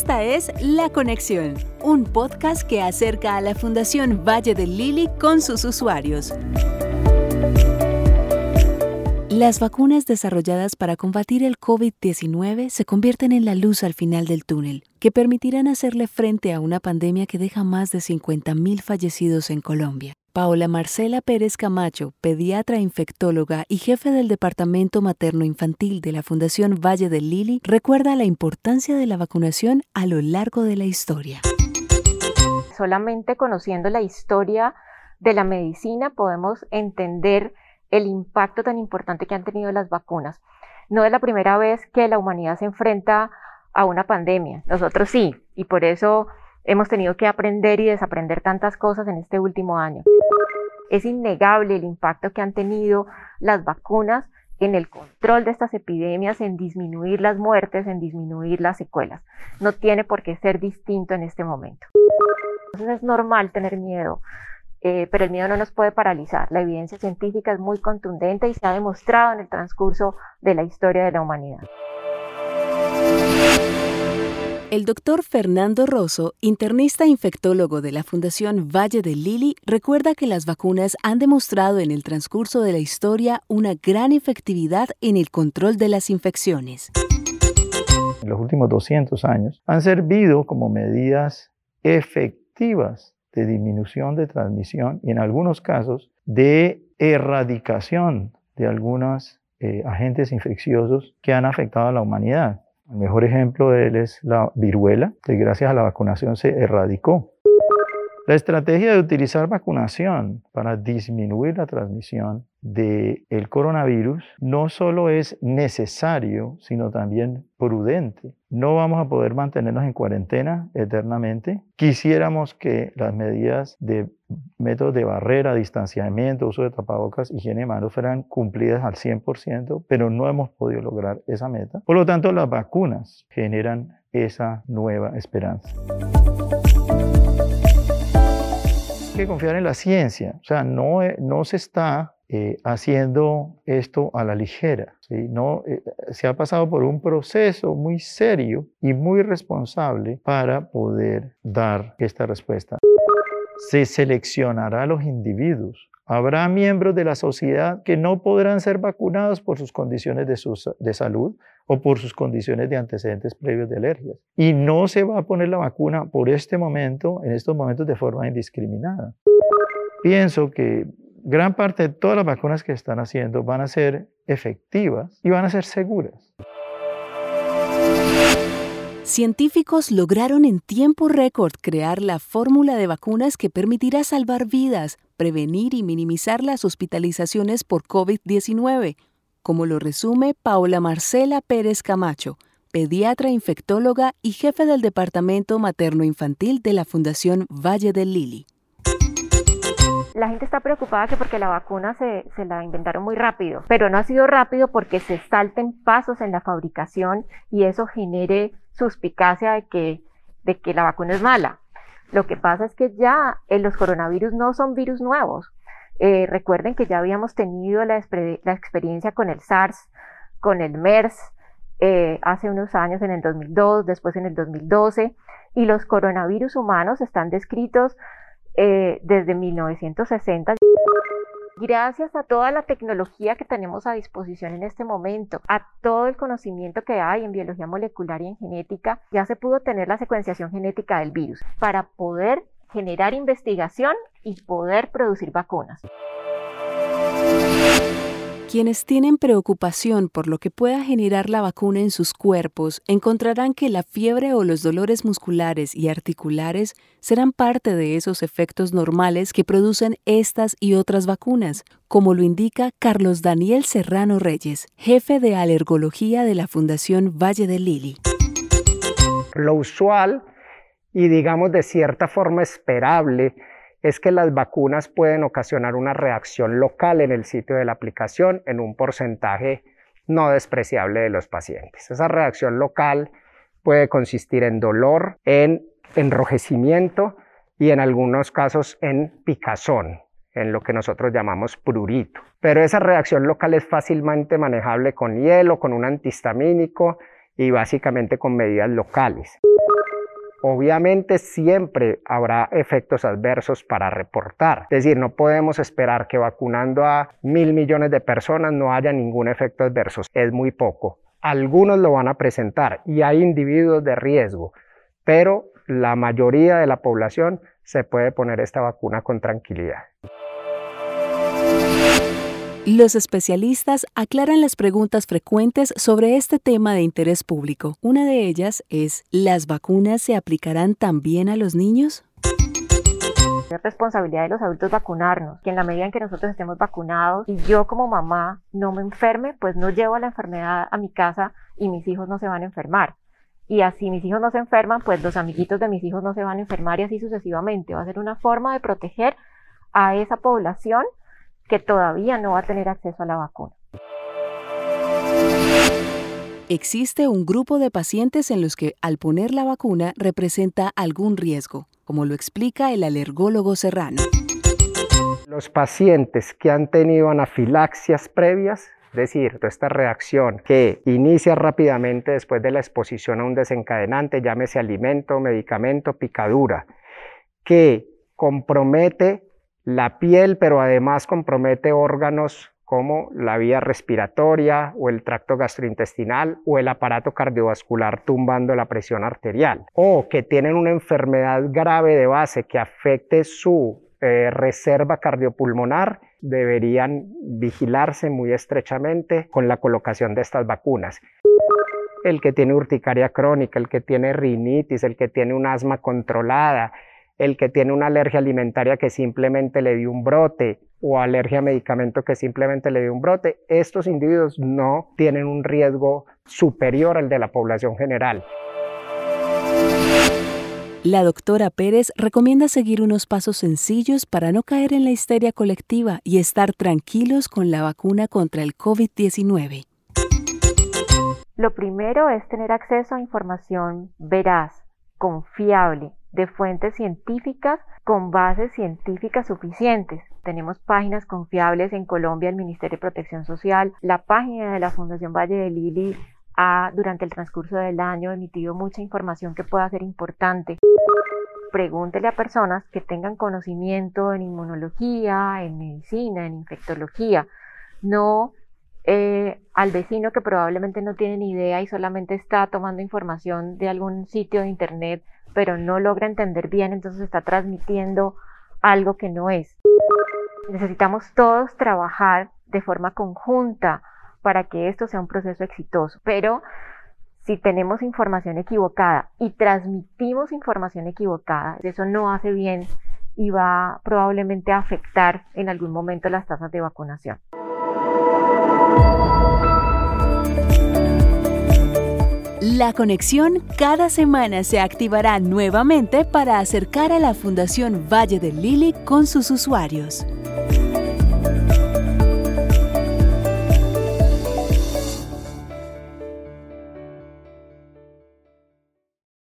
Esta es La Conexión, un podcast que acerca a la Fundación Valle del Lili con sus usuarios. Las vacunas desarrolladas para combatir el COVID-19 se convierten en la luz al final del túnel, que permitirán hacerle frente a una pandemia que deja más de 50.000 fallecidos en Colombia. Paola Marcela Pérez Camacho, pediatra infectóloga y jefe del Departamento Materno Infantil de la Fundación Valle del Lili, recuerda la importancia de la vacunación a lo largo de la historia. Solamente conociendo la historia de la medicina podemos entender el impacto tan importante que han tenido las vacunas. No es la primera vez que la humanidad se enfrenta a una pandemia. Nosotros sí, y por eso hemos tenido que aprender y desaprender tantas cosas en este último año. Es innegable el impacto que han tenido las vacunas en el control de estas epidemias, en disminuir las muertes, en disminuir las secuelas. No tiene por qué ser distinto en este momento. Entonces es normal tener miedo, eh, pero el miedo no nos puede paralizar. La evidencia científica es muy contundente y se ha demostrado en el transcurso de la historia de la humanidad. El doctor Fernando Rosso, internista infectólogo de la Fundación Valle del Lili, recuerda que las vacunas han demostrado en el transcurso de la historia una gran efectividad en el control de las infecciones. En los últimos 200 años han servido como medidas efectivas de disminución de transmisión y en algunos casos de erradicación de algunos eh, agentes infecciosos que han afectado a la humanidad. El mejor ejemplo de él es la viruela, que gracias a la vacunación se erradicó. La estrategia de utilizar vacunación para disminuir la transmisión del el coronavirus no solo es necesario, sino también prudente. No vamos a poder mantenernos en cuarentena eternamente. Quisiéramos que las medidas de métodos de barrera, distanciamiento, uso de tapabocas, higiene de manos fueran cumplidas al 100%, pero no hemos podido lograr esa meta. Por lo tanto, las vacunas generan esa nueva esperanza que confiar en la ciencia. O sea, no, eh, no se está eh, haciendo esto a la ligera. No, eh, se ha pasado por un proceso muy serio y muy responsable para poder dar esta respuesta. Se seleccionará a los individuos Habrá miembros de la sociedad que no podrán ser vacunados por sus condiciones de, de, salud o por sus condiciones de antecedentes previos de alergias. Y no se va a poner la vacuna por este momento, en estos momentos, de forma indiscriminada. Pienso que gran parte de todas las vacunas que están haciendo van a ser efectivas y van a ser seguras. Científicos lograron en tiempo récord crear la fórmula de vacunas que permitirá salvar vidas, prevenir y minimizar las hospitalizaciones por COVID-19, como lo resume Paula Marcela Pérez Camacho, pediatra infectóloga y jefe del Departamento Materno-Infantil de la Fundación Valle del Lili. La gente está preocupada que porque la vacuna se, se, la inventaron muy rápido, pero no ha sido rápido porque se salten pasos en la fabricación y eso genere suspicacia de que, de que la vacuna es mala. Lo que pasa es que ya eh, los coronavirus no son virus nuevos. Eh, recuerden que ya habíamos tenido la, experiencia con el SARS, con el MERS, eh, hace unos años en el 2002, después en el 2012, y los coronavirus humanos están descritos desde 1960 gracias a toda la tecnología que tenemos a disposición en este momento, a todo el conocimiento que hay en biología molecular y en genética, ya se pudo tener la secuenciación genética del virus. Para poder generar investigación y poder producir vacunas. Quienes tienen preocupación por lo que pueda generar la vacuna en sus cuerpos encontrarán que la fiebre o los dolores musculares y articulares serán parte de esos efectos normales que producen estas y otras vacunas, como lo indica Carlos Daniel Serrano Reyes, jefe de alergología de la Fundación Valle del Lili. Lo usual y digamos de cierta forma esperable es que las vacunas pueden ocasionar una reacción local en el sitio de la aplicación en un porcentaje no despreciable de los pacientes. Esa reacción local puede consistir en dolor, en enrojecimiento y en algunos casos en picazón, en lo que nosotros llamamos prurito. Pero esa reacción local es fácilmente manejable con hielo, con un antihistamínico y básicamente con medidas locales. Obviamente siempre habrá efectos adversos para reportar. Es decir, no podemos esperar que vacunando a mil millones de personas no haya ningún efecto adverso. Es muy poco. Algunos lo van a presentar y hay individuos de riesgo, pero la mayoría de la población se puede poner esta vacuna con tranquilidad. Los especialistas aclaran las preguntas frecuentes sobre este tema de interés público. Una de ellas es, ¿las vacunas se aplicarán también a los niños? Es responsabilidad de los adultos vacunarnos, que en la medida en que nosotros estemos vacunados y yo como mamá no me enferme, pues no llevo la enfermedad a mi casa y mis hijos no se van a enfermar. Y así mis hijos no se enferman, pues los amiguitos de mis hijos no se van a enfermar y así sucesivamente. Va a ser una forma de proteger a esa población que todavía no va a tener acceso a la vacuna. Existe un grupo de pacientes en los que al poner la vacuna representa algún riesgo, como lo explica el alergólogo serrano. Los pacientes que han tenido anafilaxias previas, es decir, esta reacción que inicia rápidamente después de la exposición a un desencadenante, llámese alimento, medicamento, picadura, que compromete la piel, pero además compromete órganos como la vía respiratoria o el tracto gastrointestinal o el aparato cardiovascular tumbando la presión arterial o que tienen una enfermedad grave de base que afecte su eh, reserva cardiopulmonar deberían vigilarse muy estrechamente con la colocación de estas vacunas. El que tiene urticaria crónica, el que tiene rinitis, el que tiene un asma controlada, el que tiene una alergia alimentaria que simplemente le dio un brote o alergia a medicamento que simplemente le dio un brote, estos individuos no tienen un riesgo superior al de la población general. La doctora Pérez recomienda seguir unos pasos sencillos para no caer en la histeria colectiva y estar tranquilos con la vacuna contra el COVID-19. Lo primero es tener acceso a información veraz, confiable, de fuentes científicas con bases científicas suficientes. Tenemos páginas confiables en Colombia, el Ministerio de Protección Social, la página de la Fundación Valle de Lili ha durante el transcurso del año emitido mucha información que pueda ser importante. Pregúntele a personas que tengan conocimiento en inmunología, en medicina, en infectología. No eh, al vecino que probablemente no tiene ni idea y solamente está tomando información de algún sitio de internet, pero no logra entender bien, entonces está transmitiendo algo que no es. Necesitamos todos trabajar de forma conjunta para que esto sea un proceso exitoso, pero si tenemos información equivocada y transmitimos información equivocada, eso no hace bien y va probablemente a afectar en algún momento las tasas de vacunación. La conexión cada semana se activará nuevamente para acercar a la Fundación Valle del Lili con sus usuarios.